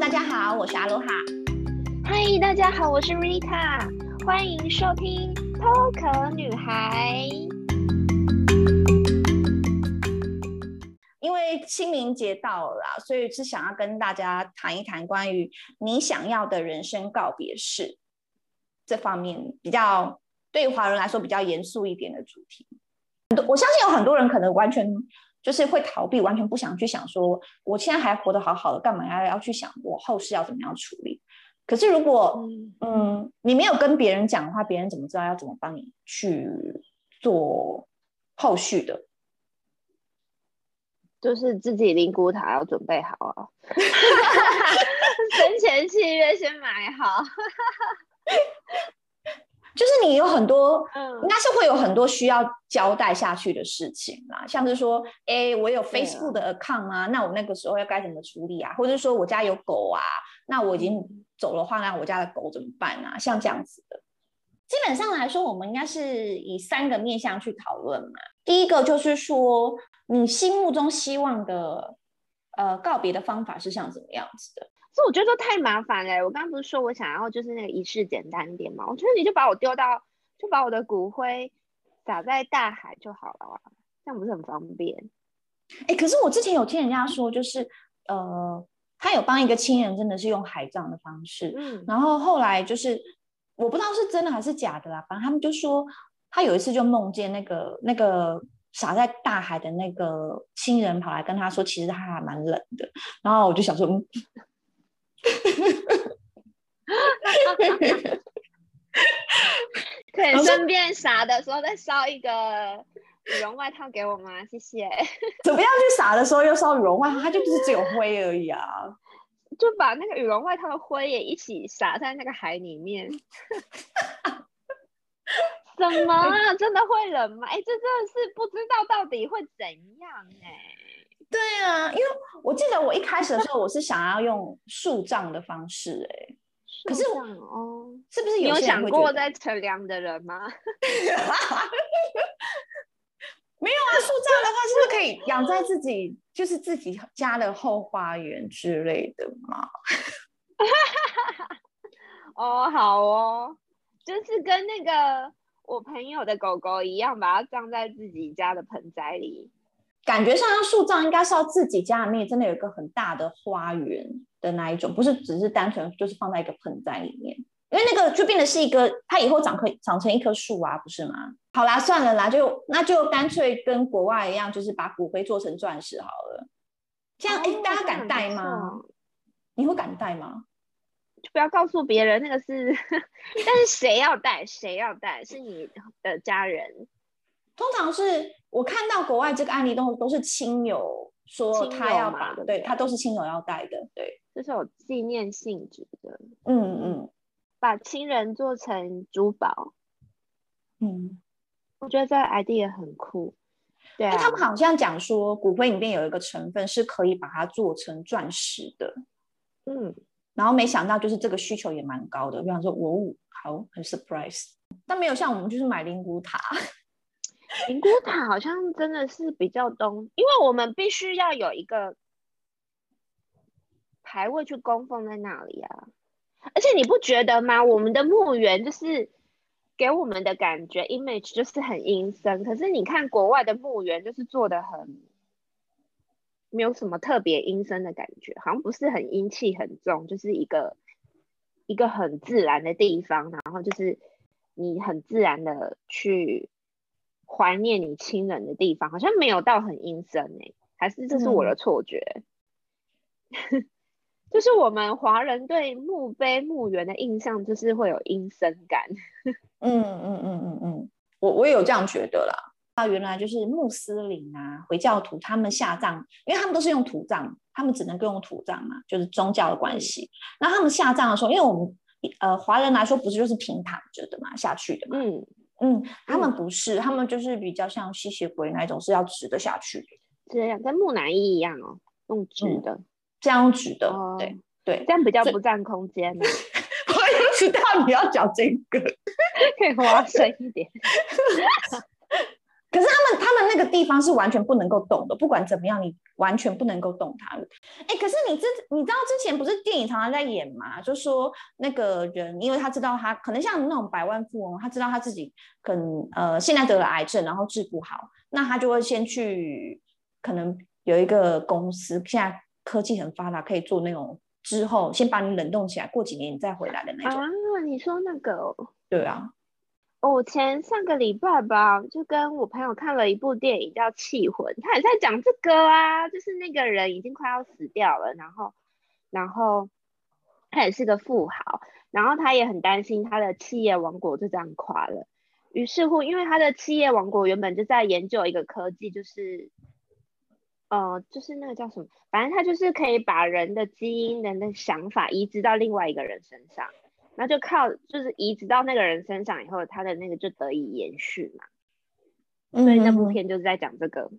大家好，我是阿罗哈。嗨，大家好，我是 Rita，欢迎收听偷壳女孩。因为清明节到了啦，所以是想要跟大家谈一谈关于你想要的人生告别式这方面，比较对于华人来说比较严肃一点的主题。我相信有很多人可能完全。就是会逃避，完全不想去想说，我现在还活得好好的，干嘛要要去想我后事要怎么样处理？可是如果嗯，嗯你没有跟别人讲的话，别人怎么知道要怎么帮你去做后续的？就是自己灵骨塔要准备好啊，生前契约先买好。就是你有很多，嗯，应该是会有很多需要交代下去的事情啦，像是说，哎，我有 Facebook 的 account 啊，那我那个时候要该怎么处理啊？或者说我家有狗啊，那我已经走了话，那我家的狗怎么办啊？像这样子的，基本上来说，我们应该是以三个面向去讨论嘛。第一个就是说，你心目中希望的，呃，告别的方法是像怎么样子的？所以我觉得都太麻烦了。我刚刚不是说我想要就是那个仪式简单点嘛？我觉得你就把我丢到，就把我的骨灰撒在大海就好了啊，这样不是很方便？哎，可是我之前有听人家说，就是呃，他有帮一个亲人真的是用海葬的方式，嗯，然后后来就是我不知道是真的还是假的啦，反正他们就说他有一次就梦见那个那个撒在大海的那个亲人跑来跟他说，其实他还蛮冷的，然后我就想说，嗯。可以顺便撒的时候再烧一个羽绒外套给我吗？谢谢。怎么样去撒的时候又烧羽绒外套？它就不是只有灰而已啊！就把那个羽绒外套的灰也一起撒在那个海里面。什么啊？真的会冷吗？哎、欸，这真的是不知道到底会怎样哎、欸。对啊，因为我记得我一开始的时候，我是想要用树葬的方式、欸，哎，可是哦，是不是有，有想过在乘凉的人吗？没有啊，树葬的话是不是可以养在自己，就是自己家的后花园之类的吗？哦，好哦，就是跟那个我朋友的狗狗一样，把它葬在自己家的盆栽里。感觉上，要树葬应该是要自己家里面真的有一个很大的花园的那一种，不是只是单纯就是放在一个盆栽里面，因为那个就变得是一个，它以后长可以长成一棵树啊，不是吗？好啦，算了啦，就那就干脆跟国外一样，就是把骨灰做成钻石好了。这样，哎、哦，大家敢戴吗？你会敢戴吗？就不要告诉别人那个是，但是谁要戴？谁要戴？是你的家人。通常是我看到国外这个案例都都是亲友说他要把的，对，他都是亲友要带的，对，这是有纪念性质的。嗯嗯，把亲人做成珠宝，嗯，我觉得这个 idea 很酷。对啊，他们好像讲说骨灰里面有一个成分是可以把它做成钻石的，嗯，然后没想到就是这个需求也蛮高的，比方说我，好，很 surprise，但没有像我们就是买灵骨塔。灵骨塔好像真的是比较东，因为我们必须要有一个牌位去供奉在那里啊。而且你不觉得吗？我们的墓园就是给我们的感觉 image 就是很阴森，可是你看国外的墓园就是做的很没有什么特别阴森的感觉，好像不是很阴气很重，就是一个一个很自然的地方，然后就是你很自然的去。怀念你亲人的地方，好像没有到很阴森哎，还是这是我的错觉？嗯、就是我们华人对墓碑墓园的印象，就是会有阴森感。嗯嗯嗯嗯嗯，我我也有这样觉得啦。啊，原来就是穆斯林啊，回教徒他们下葬，因为他们都是用土葬，他们只能够用土葬嘛，就是宗教的关系。那、嗯、他们下葬的时候，因为我们呃华人来说，不是就是平躺着的嘛，下去的嘛。嗯。嗯，他们不是，嗯、他们就是比较像吸血鬼那种，是要直的下去的，这样跟木乃伊一样哦，用直的，嗯、这样直的，哦、对对，这样比较不占空间呢。我就知道你要讲这个，可以挖深一点。可是他们他们那个地方是完全不能够动的，不管怎么样，你完全不能够动它。哎，可是你之你知道之前不是电影常常在演嘛？就说那个人，因为他知道他可能像那种百万富翁，他知道他自己可能呃现在得了癌症，然后治不好，那他就会先去可能有一个公司，现在科技很发达，可以做那种之后先把你冷冻起来，过几年你再回来的那种。啊，你说那个？对啊。我前上个礼拜吧，就跟我朋友看了一部电影叫《气魂》，他也在讲这个啊，就是那个人已经快要死掉了，然后，然后他也是个富豪，然后他也很担心他的企业王国就这样垮了。于是乎，因为他的企业王国原本就在研究一个科技，就是，呃，就是那个叫什么，反正他就是可以把人的基因、人的想法移植到另外一个人身上。那就靠就是移植到那个人身上以后，他的那个就得以延续嘛。所以那部片就是在讲这个，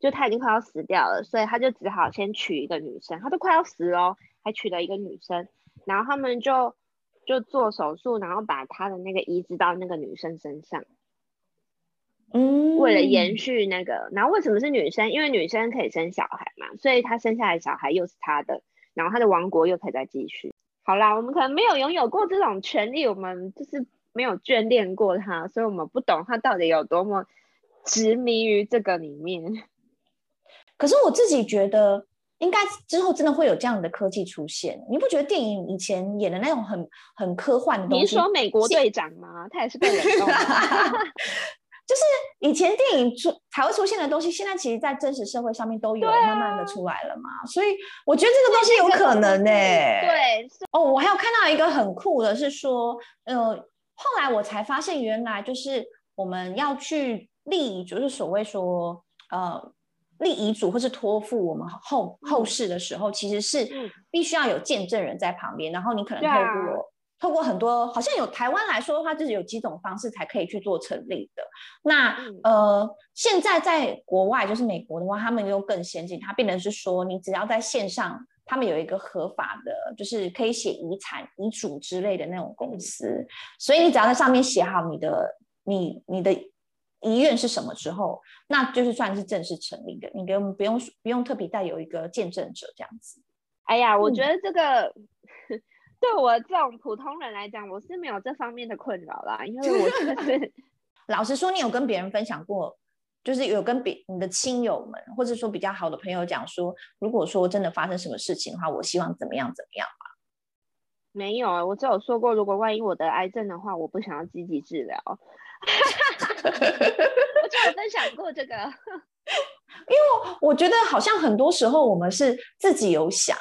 就他已经快要死掉了，所以他就只好先娶一个女生。他都快要死了，还娶了一个女生，然后他们就就做手术，然后把他的那个移植到那个女生身上。嗯，为了延续那个，然后为什么是女生？因为女生可以生小孩嘛，所以他生下来小孩又是他的，然后他的王国又可以再继续。好啦，我们可能没有拥有过这种权利，我们就是没有眷恋过他，所以我们不懂他到底有多么执迷于这个里面。可是我自己觉得，应该之后真的会有这样的科技出现。你不觉得电影以前演的那种很很科幻的东西？你说美国队长吗？他也是被冷冻的。就是以前电影出才会出现的东西，现在其实，在真实社会上面都有慢慢的出来了嘛。啊、所以我觉得这个东西有可能呢、欸。对，哦，我还有看到一个很酷的，是说，呃，后来我才发现，原来就是我们要去立，就是所谓说，呃，立遗嘱或是托付我们后后世的时候，嗯、其实是必须要有见证人在旁边，然后你可能透过。透过很多，好像有台湾来说的话，就是有几种方式才可以去做成立的。那呃，现在在国外，就是美国的话，他们又更先进，他变成是说，你只要在线上，他们有一个合法的，就是可以写遗产、遗嘱之类的那种公司，所以你只要在上面写好你的、你、你的遗愿是什么之后，那就是算是正式成立的。你不用、不用、不用特别带有一个见证者这样子。哎呀，我觉得这个。嗯对我这种普通人来讲，我是没有这方面的困扰啦，因为我就是 老实说，你有跟别人分享过，就是有跟别你的亲友们，或者说比较好的朋友讲说，如果说真的发生什么事情的话，我希望怎么样怎么样吗？没有啊，我只有说过，如果万一我得癌症的话，我不想要积极治疗。我就有分享过这个，因为我觉得好像很多时候我们是自己有想，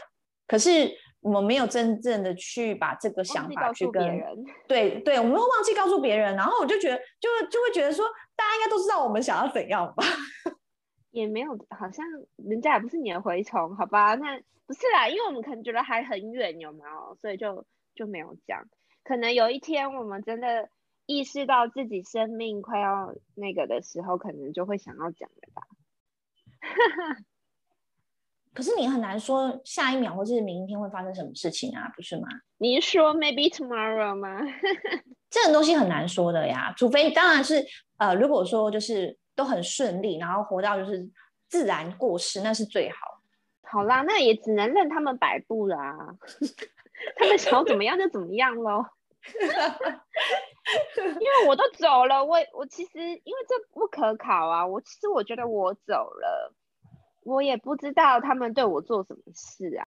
可是。我们没有真正的去把这个想法去跟别人，对对，我们会忘记告诉别人，然后我就觉得，就就会觉得说，大家应该都知道我们想要怎样吧？也没有，好像人家也不是你的蛔虫，好吧？那不是啦，因为我们可能觉得还很远，有没有？所以就就没有讲。可能有一天我们真的意识到自己生命快要那个的时候，可能就会想要讲了吧。可是你很难说下一秒或是明天会发生什么事情啊，不是吗？你说 maybe tomorrow 吗？这种东西很难说的呀，除非当然是呃，如果说就是都很顺利，然后活到就是自然过世，那是最好。好啦，那也只能任他们摆布啦，他们想要怎么样就怎么样喽。因为我都走了，我我其实因为这不可考啊，我其实我觉得我走了。我也不知道他们对我做什么事啊，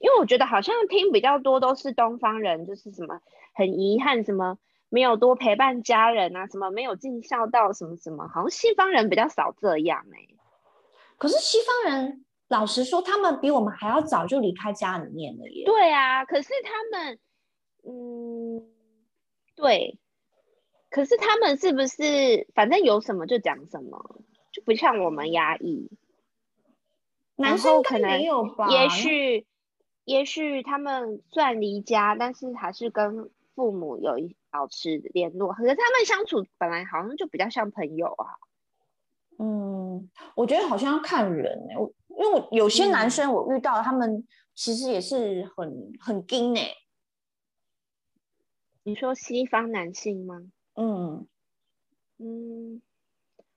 因为我觉得好像听比较多都是东方人，就是什么很遗憾，什么没有多陪伴家人啊，什么没有尽孝道，什么什么，好像西方人比较少这样哎、欸。可是西方人老实说，他们比我们还要早就离开家里面了耶。对啊，可是他们，嗯，对，可是他们是不是反正有什么就讲什么，就不像我们压抑。男生可能没有吧？也许，也许他们虽然离家，但是还是跟父母有一保持联络。可是他们相处本来好像就比较像朋友啊。嗯，我觉得好像要看人哎、欸。我因为我有些男生我遇到，他们其实也是很很硬哎。你说西方男性吗？嗯嗯，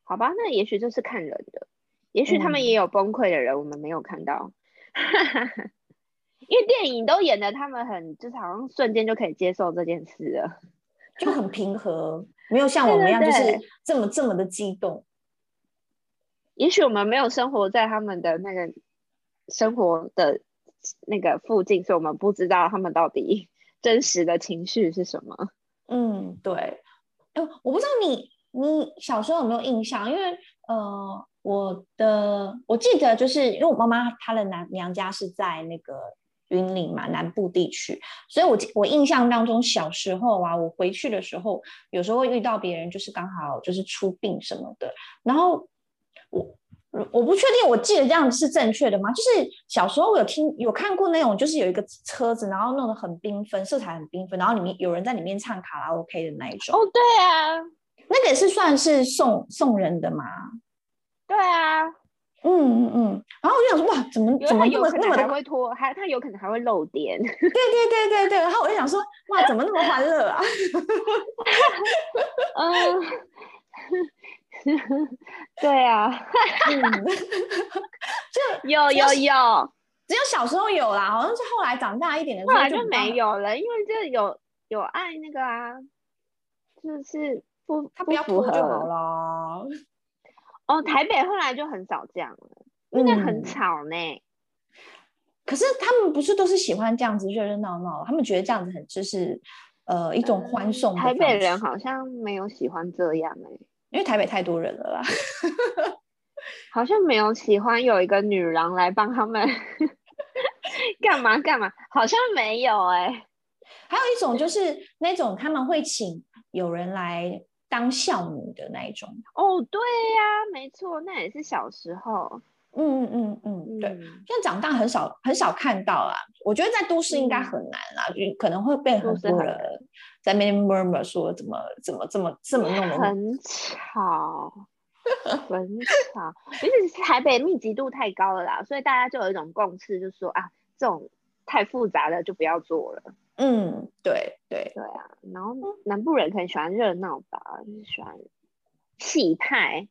好吧，那也许这是看人的，也许他们也有崩溃的人，我们没有看到。嗯、因为电影都演的他们很，就是好像瞬间就可以接受这件事了，就很平和，没有像我们一样就是这么这么的激动。也许我们没有生活在他们的那个生活的那个附近，所以我们不知道他们到底 真实的情绪是什么。嗯，对。哎，我不知道你你小时候有没有印象？因为呃，我的我记得就是因为我妈妈她的娘娘家是在那个云林嘛，南部地区，所以我我印象当中小时候啊，我回去的时候，有时候会遇到别人，就是刚好就是出殡什么的，然后。我我不确定，我记得这样是正确的吗？就是小时候我有听有看过那种，就是有一个车子，然后弄得很缤纷，色彩很缤纷，然后里面有人在里面唱卡拉 OK 的那一种。哦，对啊，那个也是算是送送人的吗？对啊，嗯嗯嗯。然后我就想说，哇，怎么怎么那么那么的会拖，还他有可能还会漏电。对对对对对。然后我就想说，哇，怎么那么欢乐啊？嗯。对啊，就有有有，只有小时候有啦，好像是后来长大一点的时候后来就没有了，因为就有有爱那个啊，就是不他不要拖就好了。哦，台北后来就很少这样了，因为很吵呢、嗯。可是他们不是都是喜欢这样子热热闹闹，他们觉得这样子很就是呃一种欢送、嗯。台北人好像没有喜欢这样哎、欸。因为台北太多人了啦，好像没有喜欢有一个女郎来帮他们 干嘛干嘛，好像没有哎、欸。还有一种就是那种他们会请有人来当孝女的那一种。哦，对呀、啊，没错，那也是小时候。嗯嗯嗯嗯，对，现在长大很少很少看到啊。我觉得在都市应该很难啦，就、嗯、可能会被很多人在那边 murmur 说怎么怎么这么这么弄的很吵，很吵。其实台北密集度太高了啦，所以大家就有一种共识，就是说啊，这种太复杂的就不要做了。嗯，对对对啊。然后南部人可能喜欢热闹吧，就是喜欢气派。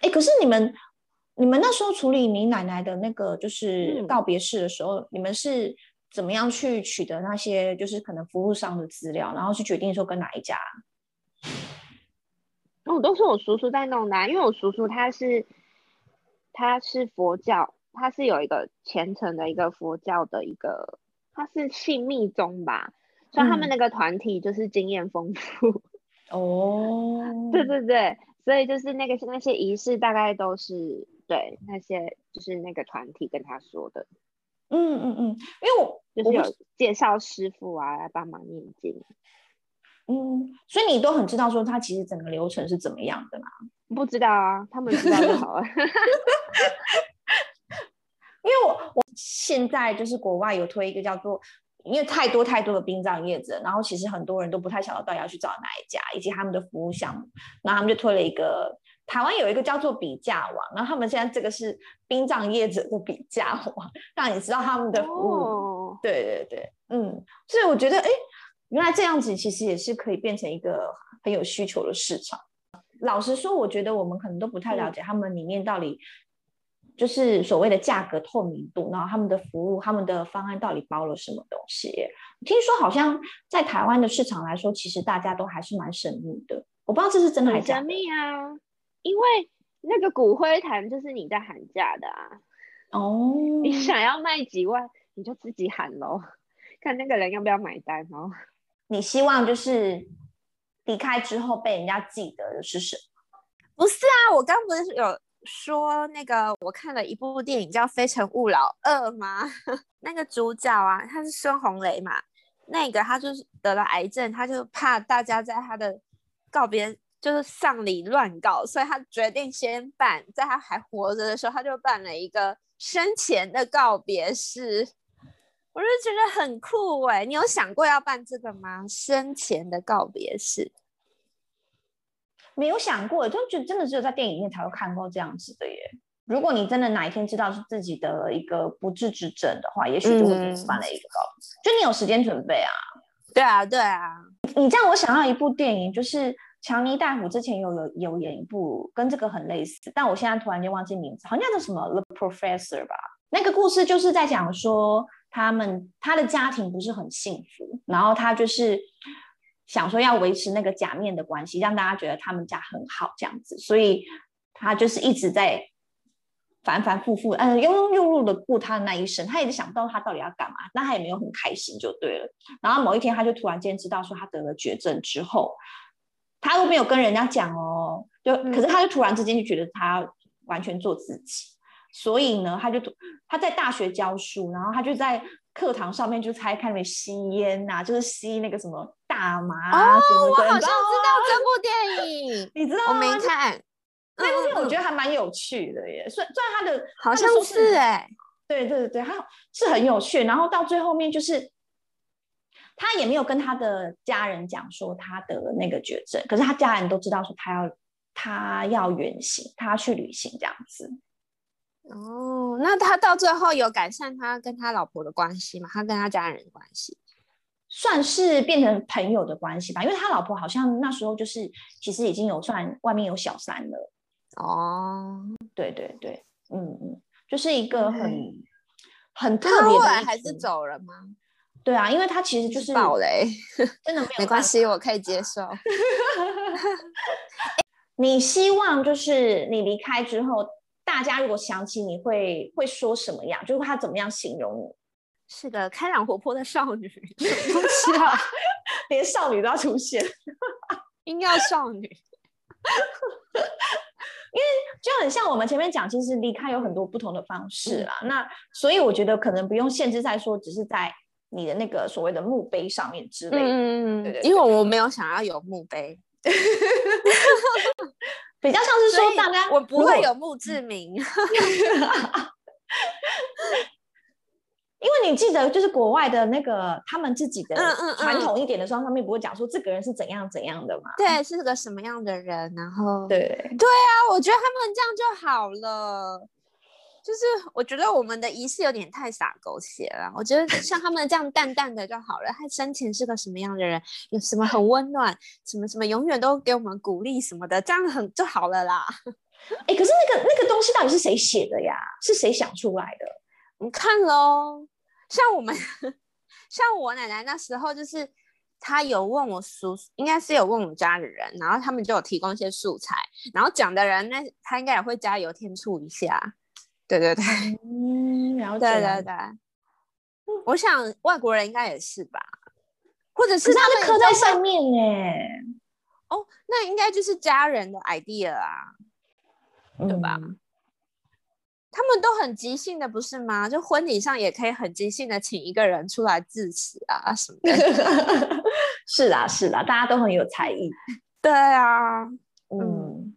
哎、欸，可是你们。你们那时候处理你奶奶的那个就是告别式的时候，嗯，你们是怎么样去取得那些就是可能服务商的资料，然后去决定说跟哪一家？哦，都是我叔叔在弄的啊，因为我叔叔他是他是佛教，他是有一个虔诚的一个佛教的一个，他是信密宗吧，所以他们那个团体就是经验丰富。哦，对对对，所以就是那个那些仪式大概都是。对，那些就是那个团体跟他说的，嗯嗯嗯，因为我就是有介绍师傅啊来帮忙念经，嗯，所以你都很知道说他其实整个流程是怎么样的吗？不知道啊，他们知道就好了。因为我我现在就是国外有推一个叫做，因为太多太多的殡葬业者，然后其实很多人都不太晓得到底要去找哪一家，以及他们的服务项目，然后他们就推了一个。台湾有一个叫做比价网，然后他们现在这个是殡葬业者的比价网，让你知道他们的服务。Oh. 对对对，嗯，所以我觉得，哎，原来这样子其实也是可以变成一个很有需求的市场。老实说，我觉得我们可能都不太了解他们里面到底就是所谓的价格透明度，然后他们的服务、他们的方案到底包了什么东西。听说好像在台湾的市场来说，其实大家都还是蛮神秘的。我不知道这是真的还是假的。神秘啊。因为那个骨灰坛就是你在喊价的啊，哦、oh.，你想要卖几万，你就自己喊喽，看那个人要不要买单哦。你希望就是离开之后被人家记得的是什么？不是啊，我刚不是有说那个我看了一部电影叫《非诚勿扰二》吗？那个主角啊，他是孙红雷嘛，那个他就是得了癌症，他就怕大家在他的告别。就是丧礼乱搞，所以他决定先办，在他还活着的时候，他就办了一个生前的告别式。我就觉得很酷哎，你有想过要办这个吗？生前的告别式？没有想过，就觉得真的只有在电影里面才会看过这样子的耶。如果你真的哪一天知道是自己的一个不治之症的话，也许就会办了一个告别、嗯，就你有时间准备啊。对啊，对啊。你这样，我想到一部电影，就是。强尼戴普之前有有有演一部跟这个很类似，但我现在突然间忘记名字，好像叫什么《The Professor》吧。那个故事就是在讲说，他们他的家庭不是很幸福，然后他就是想说要维持那个假面的关系，让大家觉得他们家很好这样子，所以他就是一直在反反复复，嗯，庸庸碌碌的过他的那一生，他也是想不到他到底要干嘛，但他也没有很开心就对了。然后某一天，他就突然间知道说他得了绝症之后。他都没有跟人家讲哦，就可是他就突然之间就觉得他完全做自己，嗯、所以呢，他就他在大学教书，然后他就在课堂上面就开开没吸烟呐、啊，就是吸那个什么大麻啊哦，什么的。我好像知道这部电影，你知道吗？我没看，那部电影我觉得还蛮有趣的耶。虽、嗯、虽然他的好像是哎、欸，对对对，他是很有趣。然后到最后面就是。他也没有跟他的家人讲说他得了那个绝症，可是他家人都知道说他要他要远行，他要去旅行这样子。哦，那他到最后有改善他跟他老婆的关系吗？他跟他家人的关系算是变成朋友的关系吧，因为他老婆好像那时候就是其实已经有算外面有小三了。哦，对对对，嗯嗯，就是一个很、嗯、很特别的。他后来还是走了吗？对啊，因为他其实就是爆雷，真的没有 没关系，我可以接受。你希望就是你离开之后，大家如果想起你会会说什么样？就是他怎么样形容你？是个开朗活泼的少女，是啊，连少女都要出现，硬要少女。因为就很像我们前面讲，其实离开有很多不同的方式啦。嗯、那所以我觉得可能不用限制在说，只是在。你的那个所谓的墓碑上面之类的，嗯对，对，对，因为我没有想要有墓碑，比较像是说大家我不会有墓志铭，因为你记得就是国外的那个他们自己的传统一点的时候，上面不会讲说这个人是怎样怎样的嘛？对，是个什么样的人，然后对对啊，我觉得他们这样就好了。就是我觉得我们的仪式有点太洒狗血了。我觉得像他们这样淡淡的就好了。他生前是个什么样的人？有什么很温暖？什么什么永远都给我们鼓励什么的，这样很就好了啦。哎、欸，可是那个那个东西到底是谁写的呀？是谁想出来的？你看喽，像我们，像我奶奶那时候，就是她有问我叔，应该是有问我们家的人，然后他们就有提供一些素材，然后讲的人那他应该也会加油添醋一下。对对对，嗯，然后对对对，我想外国人应该也是吧，或者是他们刻在上面哎，哦，那应该就是家人的 idea 啊，嗯、对吧？他们都很即兴的，不是吗？就婚礼上也可以很即兴的请一个人出来致辞啊什么的。是啦是啦，大家都很有才艺。对啊，嗯，嗯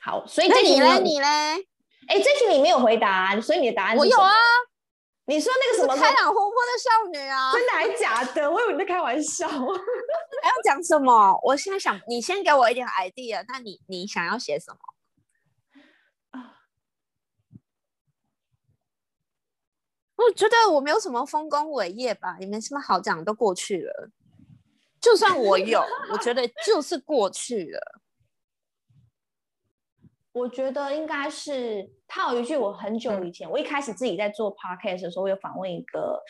好，所以那你嘞？你嘞？哎，这题你没有回答，所以你的答案是？我有啊。你说那个什么开朗活泼的少女啊？真的还是假的？我以为你在开玩笑。还要讲什么？我现在想，你先给我一点 idea。那你你想要写什么？我觉得我没有什么丰功伟业吧，也没什么好讲，都过去了。就算我有，我觉得就是过去了。我觉得应该是他有一句，我很久以前，嗯、我一开始自己在做 podcast 的时候，我有访问一个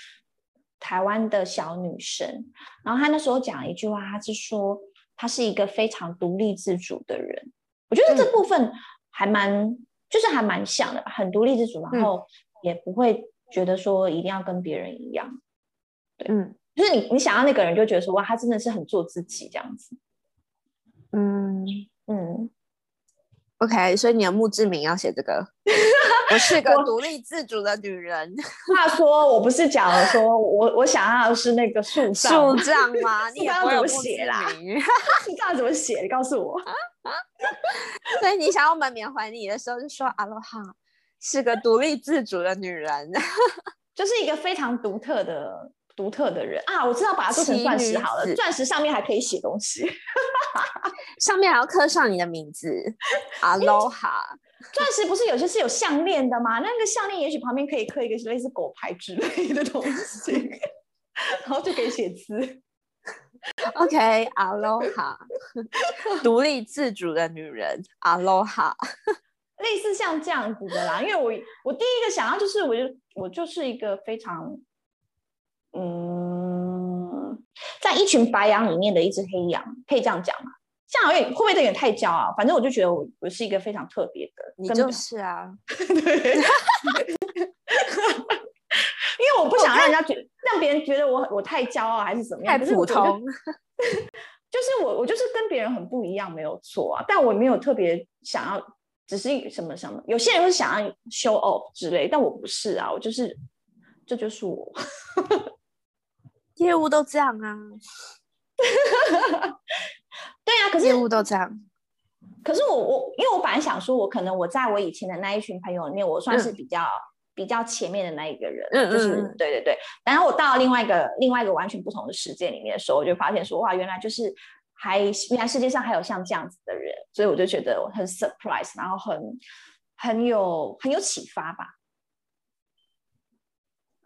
台湾的小女生，然后她那时候讲一句话，她是说她是一个非常独立自主的人。我觉得这部分还蛮，嗯、就是还蛮像的，很独立自主，然后也不会觉得说一定要跟别人一样。对，嗯，就是你你想要那个人，就觉得说哇，他真的是很做自己这样子。嗯嗯。OK，所以你的墓志铭要写这个。我是个独立自主的女人。话说，我不是讲了说，我我想要的是那个树葬。树葬吗？你要怎么写啦？树葬怎么写？你告诉我。所以你想要我们缅怀你的时候，就说阿罗哈是个独立自主的女人，就是一个非常独特的。独特的人啊，我知道把它做成钻石好了，钻石上面还可以写东西 上面还要刻上你的名字，Aloha，。钻石不是有些是有项链的吗？那个项链也许旁边可以刻一个类似狗牌之类的东西，然后就可以写字。OK，阿罗哈，独立自主的女人，，Aloha，类似像这样子的啦。因为我我第一个想要就是，我就我就是一个非常，嗯，在一群白羊里面的一只黑羊，可以这样讲吗？这样会会不会有点太骄傲？反正我就觉得我我是一个非常特别的，你就是啊，对。因为我不想让人家觉得，让别人觉得我我太骄傲还是怎么样，太普通。就是我我就是跟别人很不一样，没有错啊。但我没有特别想要，只是什么什么。有些人会想要 show off 之类，但我不是啊，我就是这就是我。业务都这样啊。对啊，可是业务都这样。可是我我因为我本来想说，我可能我在我以前的那一群朋友里面，我算是比较。嗯比较前面的那一个人，嗯，就是对对对。然后我到了另外一个另外一个完全不同的世界里面的时候，我就发现说哇，原来就是还原来世界上还有像这样子的人，所以我就觉得很 surprise，然后很很有很有启发吧。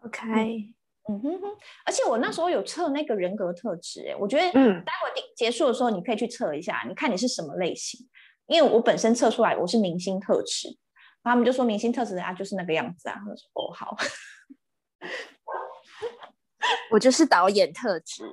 OK，嗯哼哼，而且我那时候有测那个人格特质，哎，我觉得嗯，待会结束的时候你可以去测一下，你看你是什么类型，因为我本身测出来我是明星特质。他们就说明星特质啊，就是那个样子啊。我说哦好，我就是导演特质，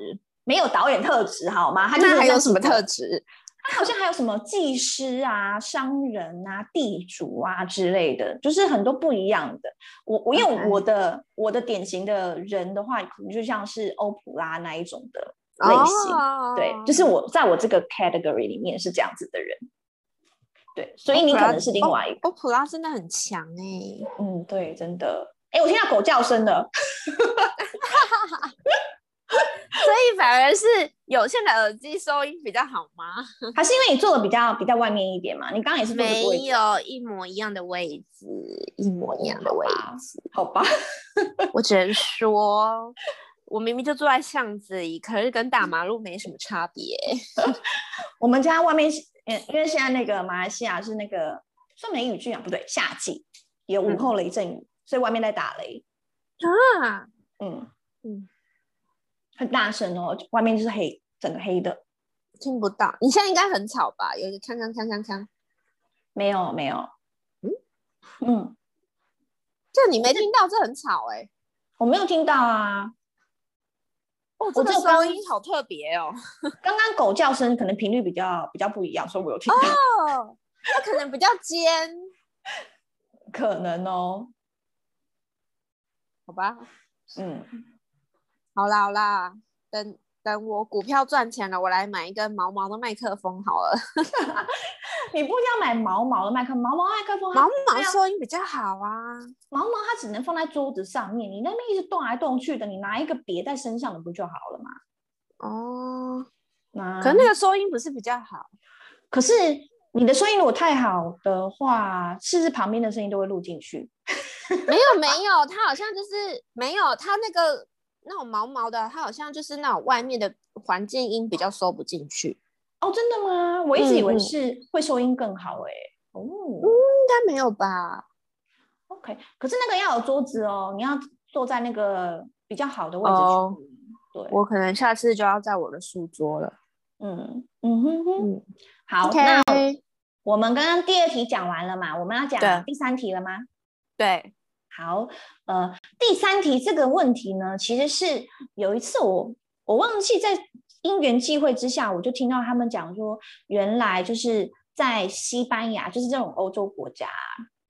没有导演特质好吗？他那还有什么特质？他好像还有什么技师啊、商人啊、地主啊之类的，就是很多不一样的。我我因为我的.我的典型的人的话，可能就像是欧普拉那一种的类型，oh. 对，就是我在我这个 category 里面是这样子的人。对，所以你可能是另外一个。欧普拉真的很强哎、欸，嗯，对，真的。哎，我听到狗叫声了，所以反而是有线的耳机收音比较好吗？还是因为你坐的比较比较外面一点嘛？你刚刚也是没有一模一样的位置，一模一样的位置，好吧？我只能说，我明明就坐在巷子里，可是跟大马路没什么差别。我们家外面。因因为现在那个马来西亚是那个算梅雨季啊，不对，夏季有午后雷阵雨，嗯，所以外面在打雷啊，嗯嗯，很大声哦，外面就是黑，整个黑的，听不到。你现在应该很吵吧？有一个锵锵锵锵锵，没有没有，嗯嗯，这你没听到？这很吵哎，欸，我没有听到啊。哦，这个声音好特别哦！刚刚狗叫声可能频率比较比较不一样，所以我有听到。哦，它可能比较尖，可能哦。好吧，嗯，好啦好啦，等等我股票赚钱了，我来买一个毛毛的麦克风好了。你不要买毛毛的麦克，毛毛麦克风，毛毛收音比较好啊。毛毛它只能放在桌子上面，你那边一直动来动去的，你拿一个别在身上的不就好了吗？哦，那可能那个收音不是比较好？可是你的收音如果太好的话，是不是旁边的声音都会录进去？没有没有，它好像就是没有，它那个那种毛毛的，它好像就是那种外面的环境音比较收不进去。哦，真的吗？我一直以为是会收音更好哎、欸嗯。哦，应该没有吧？OK，可是那个要有桌子哦，你要坐在那个比较好的位置去。哦、对，我可能下次就要在我的书桌了。嗯嗯哼哼。嗯，好.那我们刚刚第二题讲完了嘛？我们要讲第三题了吗？对，好，呃，第三题这个问题呢，其实是有一次我我忘记在。因缘际会之下，我就听到他们讲说，原来就是在西班牙，就是这种欧洲国家，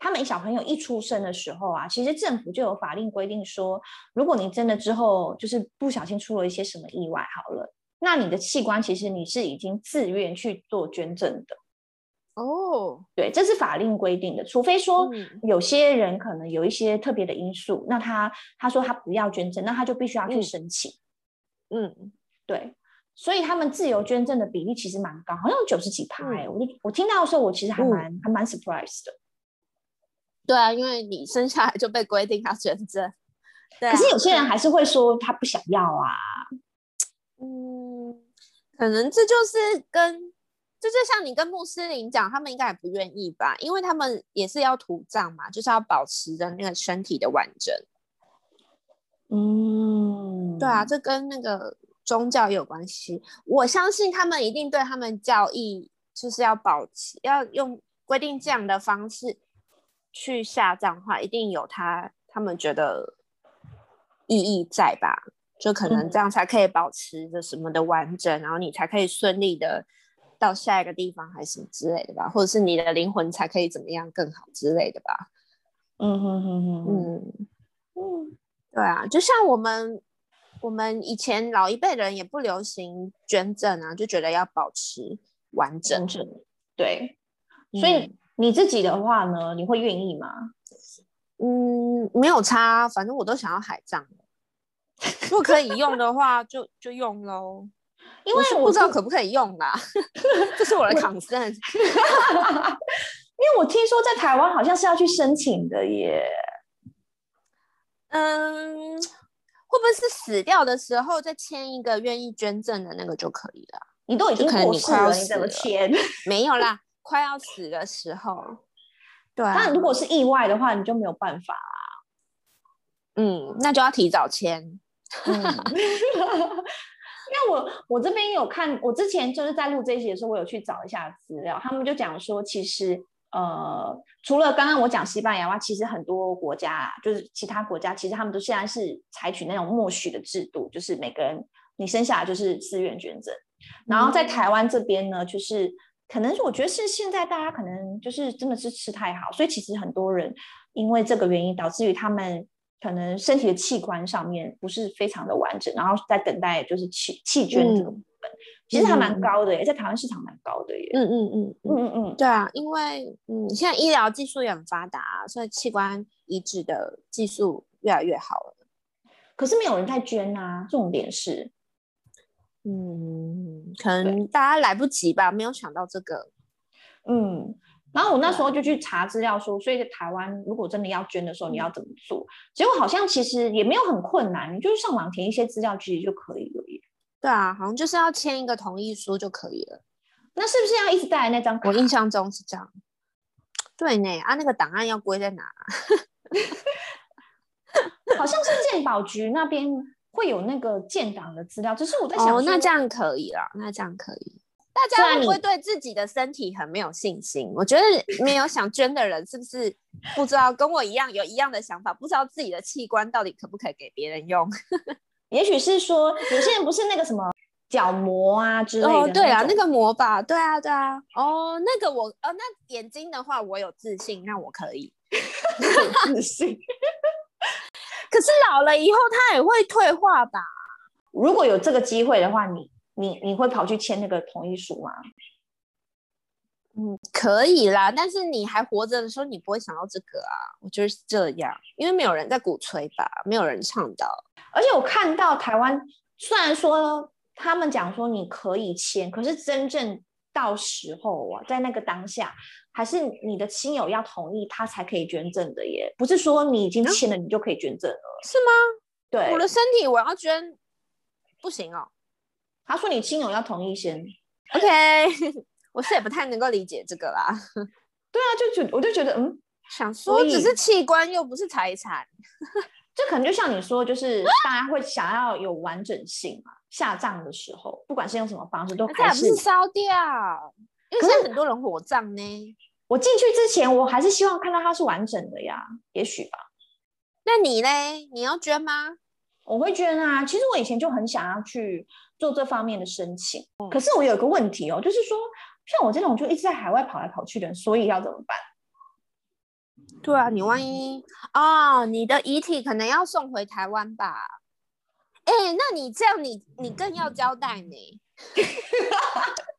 他们小朋友一出生的时候啊，其实政府就有法令规定说，如果你真的之后就是不小心出了一些什么意外，好了，那你的器官其实你是已经自愿去做捐赠的。哦，对，这是法令规定的，除非说有些人可能有一些特别的因素，那他他说他不要捐赠，那他就必须要去申请。嗯，对。所以他们自由捐赠的比例其实蛮高，好像九十几趴哎，我就我听到的时候，我其实还蛮、嗯、还蛮 surprise 的。对啊，因为你生下来就被规定要捐赠。对、啊，可是有些人还是会说他不想要啊。嗯，可能这就是跟，这就像你跟穆斯林讲，他们应该也不愿意吧，因为他们也是要土葬嘛，就是要保持着那个身体的完整。嗯，对啊，这跟那个。宗教也有关系。我相信他们一定对他们教义就是要保持，要用规定这样的方式去下葬的话，一定有他他们觉得意义在吧？就可能这样才可以保持着什么的完整，嗯、然后你才可以顺利的到下一个地方，还是什么之类的吧？或者是你的灵魂才可以怎么样更好之类的吧？嗯哼哼哼嗯嗯，对啊，就像我们我们以前老一辈人也不流行捐赠啊，就觉得要保持完整。完整对，所以你自己的话呢，你会愿意吗？嗯，没有差，反正我都想要海葬。如果可以用的话就，就就用喽。因为我不知道可不可以用啦，这是我的 concern。因为我听说在台湾好像是要去申请的耶。嗯，会不会是死掉的时候再签一个愿意捐赠的那个就可以了？你都已经过世了，你怎么签？没有啦，快要死的时候。对啊，但如果是意外的话，你就没有办法啦。嗯，那就要提早签。嗯，因为我我这边有看，我之前就是在录这一集的时候，我有去找一下资料，他们就讲说，其实呃，除了刚刚我讲西班牙外，其实很多国家，就是其他国家，其实他们都现在是采取那种默许的制度，就是每个人你生下来就是自愿捐赠。然后在台湾这边呢，就是可能我觉得是现在大家可能就是真的是吃太好，所以其实很多人因为这个原因导致于他们。可能身体的器官上面不是非常的完整，然后在等待就是弃弃捐这个部分，嗯、其实还蛮高的耶，嗯、在台湾市场蛮高的耶。嗯嗯嗯嗯嗯嗯，嗯对啊，因为嗯现在医疗技术也很发达，所以器官移植的技术越来越好了。可是没有人在捐啊，重点是，嗯，可能大家来不及吧，对没有想到这个，嗯。然后我那时候就去查资料说，所以在台湾如果真的要捐的时候，你要怎么做？结果好像其实也没有很困难，你就是上网填一些资料其实就可以了耶。对啊，好像就是要签一个同意书就可以了。那是不是要一直带来那张？我印象中是这样。对呢，啊，那个档案要归在哪？好像是鉴宝局那边会有那个建档的资料，只是我在想，哦，那这样可以了，那这样可以。大家会不会对自己的身体很没有信心？我觉得没有想捐的人是不是不知道跟我一样有一样的想法，不知道自己的器官到底可不可以给别人用？也许是说有些人不是那个什么角膜啊之类的。哦，对啊，那个膜吧，对啊，对啊。哦，那个我，哦，那眼睛的话，我有自信，那我可以。自信。可是老了以后，它也会退化吧？如果有这个机会的话，你。你你会跑去签那个同意书吗？嗯，可以啦，但是你还活着的时候，你不会想到这个啊。我觉得是这样，因为没有人在鼓吹吧，没有人倡导。而且我看到台湾，虽然说他们讲说你可以签，可是真正到时候啊，在那个当下，还是你的亲友要同意，他才可以捐赠的耶。不是说你已经签了，你就可以捐赠了，是吗？对，我的身体我要捐，不行哦。他说：“你亲友要同意先，OK。”我是也不太能够理解这个啦。对啊，就觉我就觉得，嗯，想说只是器官又不是财产，这可能就像你说，就是 大家会想要有完整性嘛。下葬的时候，不管是用什么方式，都还是烧掉。可是很多人火葬呢。我进去之前，我还是希望看到它是完整的呀。也许吧。那你嘞？你要捐吗？我会捐啊。其实我以前就很想要去。做这方面的申请，可是我有一个问题哦，就是说，像我这种就一直在海外跑来跑去的人，所以要怎么办？对啊，你万一啊、哦，你的遗体可能要送回台湾吧？哎，那你这样你，你你更要交代呢。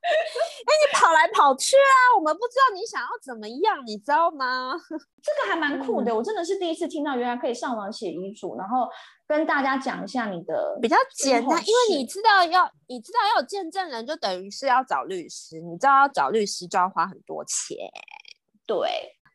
哎，你跑来跑去啊，我们不知道你想要怎么样，你知道吗？这个还蛮酷的，嗯、我真的是第一次听到，原来可以上网写遗嘱，然后跟大家讲一下你的比较简单，因为你知道要你知道要有见证人，就等于是要找律师，你知道要找律师就要花很多钱。对，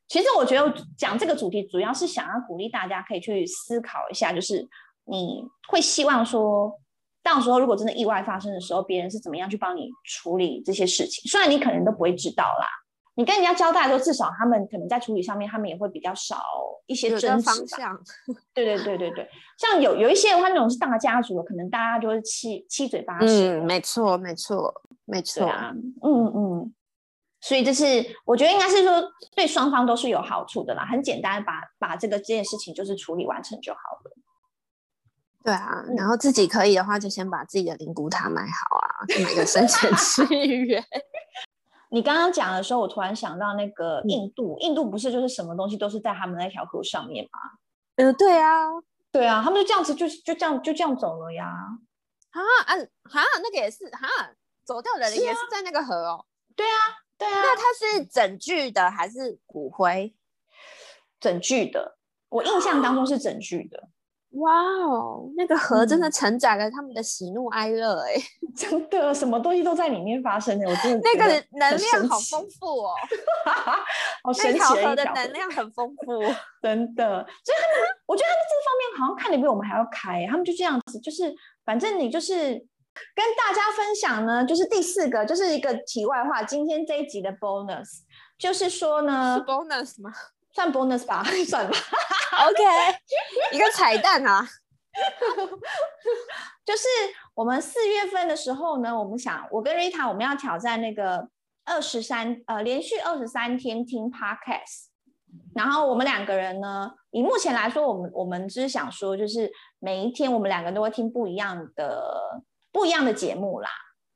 其实我觉得讲这个主题主要是想要鼓励大家可以去思考一下，就是你会希望说。到时候如果真的意外发生的时候，别人是怎么样去帮你处理这些事情？虽然你可能都不会知道啦，你跟人家交代的时候，至少他们可能在处理上面，他们也会比较少一些争执方向。对对对对对，像有有一些的话，那种是大家族的，可能大家就是七七嘴八舌。嗯，没错没错没错啊，嗯嗯。所以这是我觉得应该是说对双方都是有好处的啦，很简单把，把把这个这件事情就是处理完成就好了。对啊，然后自己可以的话，就先把自己的灵骨塔买好啊，买个生前契约。你刚刚讲的时候，我突然想到那个印度，嗯、印度不是就是什么东西都是在他们那条河上面吗？呃，对啊，对啊，他们就这样子就就这样就这样走了呀。啊啊啊！那个也是哈，走掉的人也是在那个河哦。对啊，对啊。那它是整具的还是骨灰？整具的，我印象当中是整具的。哇哦，那个河真的承载了他们的喜怒哀乐哎、嗯，真的什么东西都在里面发生的，我真的那个能量好丰富哦，好神奇，那条河的能量很丰富，真的。所以他们，我觉得他们这方面好像看的比我们还要开，他们就这样子，就是反正你就是跟大家分享呢，就是第四个就是一个题外话，今天这一集的 bonus 就是说呢，是 bonus 吗？算 bonus 吧，算吧。OK，一个彩蛋啊，就是我们四月份的时候呢，我们想我跟 Rita 我们要挑战那个二十三呃连续二十三天听 Podcast，然后我们两个人呢，以目前来说，我们我们只是想说，就是每一天我们两个人都会听不一样的不一样的节目啦，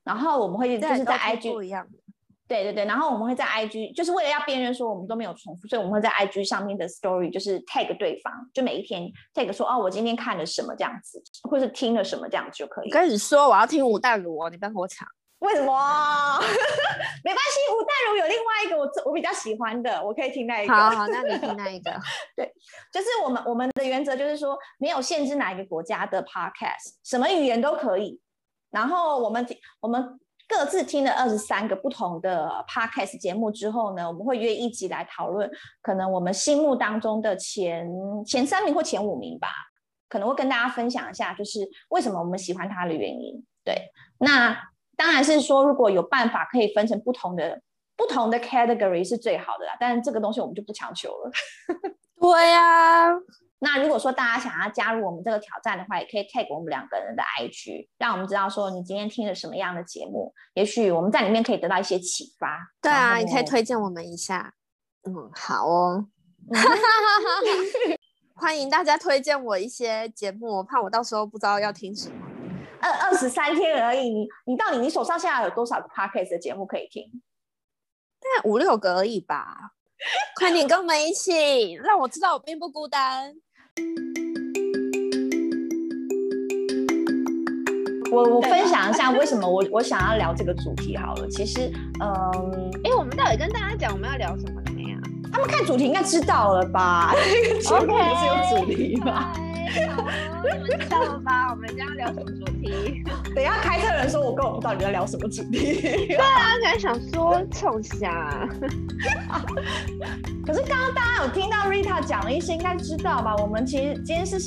然后我们会就是在 IG 不一样的。对对对，然后我们会在 IG，就是为了要辨认说我们都没有重复，所以我们会在 IG 上面的 Story 就是 tag 对方，就每一天 tag 说哦，我今天看了什么这样子，或是听了什么这样子就可以。我跟你说，我要听吴淡如哦，你不要跟我抢。为什么？没关系，吴淡如有另外一个我我比较喜欢的，我可以听那一个。好好，那你听那一个。对，就是我们我们的原则就是说，没有限制哪一个国家的 Podcast，什么语言都可以。然后我们我们。各自听了二十三个不同的 podcast 节目之后呢，我们会约一集来讨论，可能我们心目当中的前前三名或前五名吧，可能会跟大家分享一下，就是为什么我们喜欢它的原因。对，那当然是说，如果有办法可以分成不同的不同的 category 是最好的啦，但是这个东西我们就不强求了。对呀、那如果说大家想要加入我们这个挑战的话，也可以 tag 我们两个人的 IG，让我们知道说你今天听了什么样的节目，也许我们在里面可以得到一些启发。对啊，你可以推荐我们一下。嗯，好哦。欢迎大家推荐我一些节目，我怕我到时候不知道要听什么。二二十三天而已，你你到底你手上现在有多少个 podcast 的节目可以听？大概五六个而已吧。快点跟我们一起，让我知道我并不孤单。我我分享一下为什么我我想要聊这个主题好了。其实，嗯，因为我们到底跟大家讲我们要聊什么？他们看主题应该知道了吧？不是有主题吗？好，你们知道了吧？我们今天要聊什么主题？等一下开车人说，我根本不知道你在聊什么主题。对啊，刚才想说冲虾。可是刚刚大家有听到 Rita 讲了一些，应该知道吧？我们其实今天是。